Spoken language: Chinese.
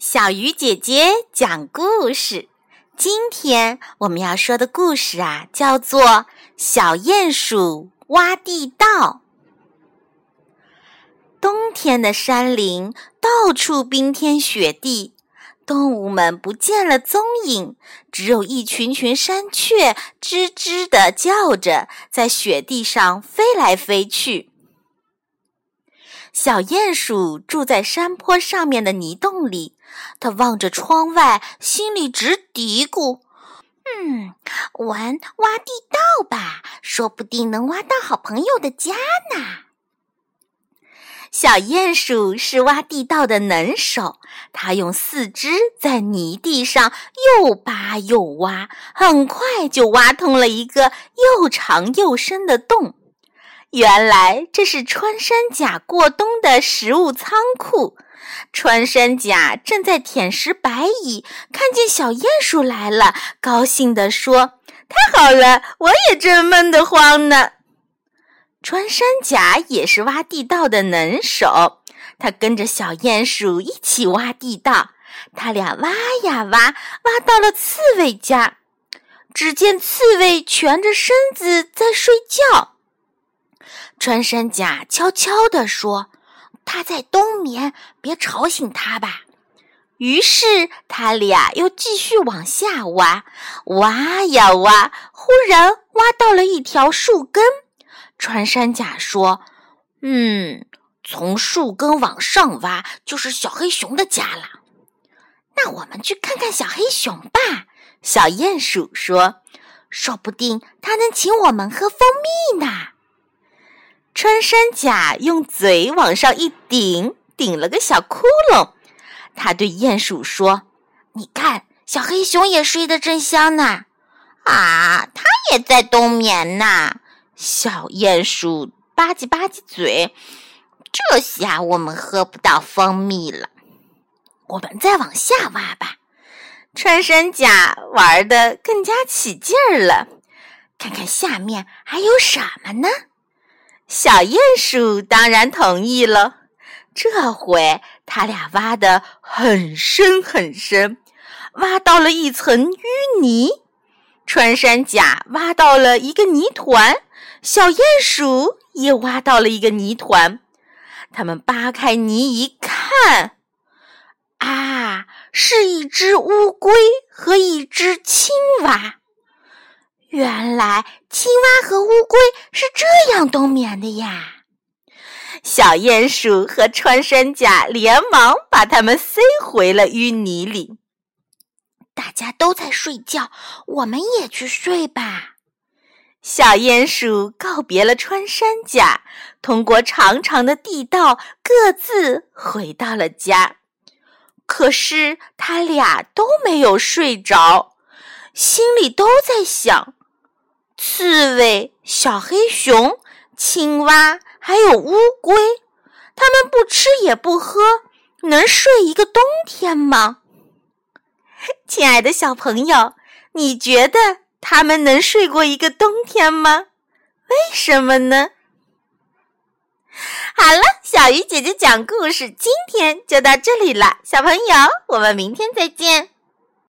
小鱼姐姐讲故事。今天我们要说的故事啊，叫做《小鼹鼠挖地道》。冬天的山林到处冰天雪地，动物们不见了踪影，只有一群群山雀吱吱的叫着，在雪地上飞来飞去。小鼹鼠住在山坡上面的泥洞里，它望着窗外，心里直嘀咕：“嗯，玩挖地道吧，说不定能挖到好朋友的家呢。”小鼹鼠是挖地道的能手，它用四肢在泥地上又扒又挖，很快就挖通了一个又长又深的洞。原来这是穿山甲过冬的食物仓库。穿山甲正在舔食白蚁，看见小鼹鼠来了，高兴地说：“太好了，我也正闷得慌呢。”穿山甲也是挖地道的能手，他跟着小鼹鼠一起挖地道。他俩挖呀挖，挖到了刺猬家。只见刺猬蜷着身子在睡觉。穿山甲悄悄地说：“他在冬眠，别吵醒他吧。”于是他俩又继续往下挖，挖呀挖，忽然挖到了一条树根。穿山甲说：“嗯，从树根往上挖就是小黑熊的家了。那我们去看看小黑熊吧。”小鼹鼠说：“说不定它能请我们喝蜂蜜呢。”山甲用嘴往上一顶，顶了个小窟窿。他对鼹鼠说：“你看，小黑熊也睡得正香呢。”啊，它也在冬眠呢。小鼹鼠吧唧吧唧嘴。这下我们喝不到蜂蜜了。我们再往下挖吧。穿山甲玩的更加起劲儿了。看看下面还有什么呢？小鼹鼠当然同意了。这回他俩挖得很深很深，挖到了一层淤泥。穿山甲挖到了一个泥团，小鼹鼠也挖到了一个泥团。他们扒开泥一看，啊，是一只乌龟和一只青蛙。原来青蛙和乌龟是这样冬眠的呀！小鼹鼠和穿山甲连忙把它们塞回了淤泥里。大家都在睡觉，我们也去睡吧。小鼹鼠告别了穿山甲，通过长长的地道，各自回到了家。可是他俩都没有睡着，心里都在想。刺猬、小黑熊、青蛙，还有乌龟，它们不吃也不喝，能睡一个冬天吗？亲爱的小朋友，你觉得它们能睡过一个冬天吗？为什么呢？好了，小鱼姐姐讲故事，今天就到这里了，小朋友，我们明天再见。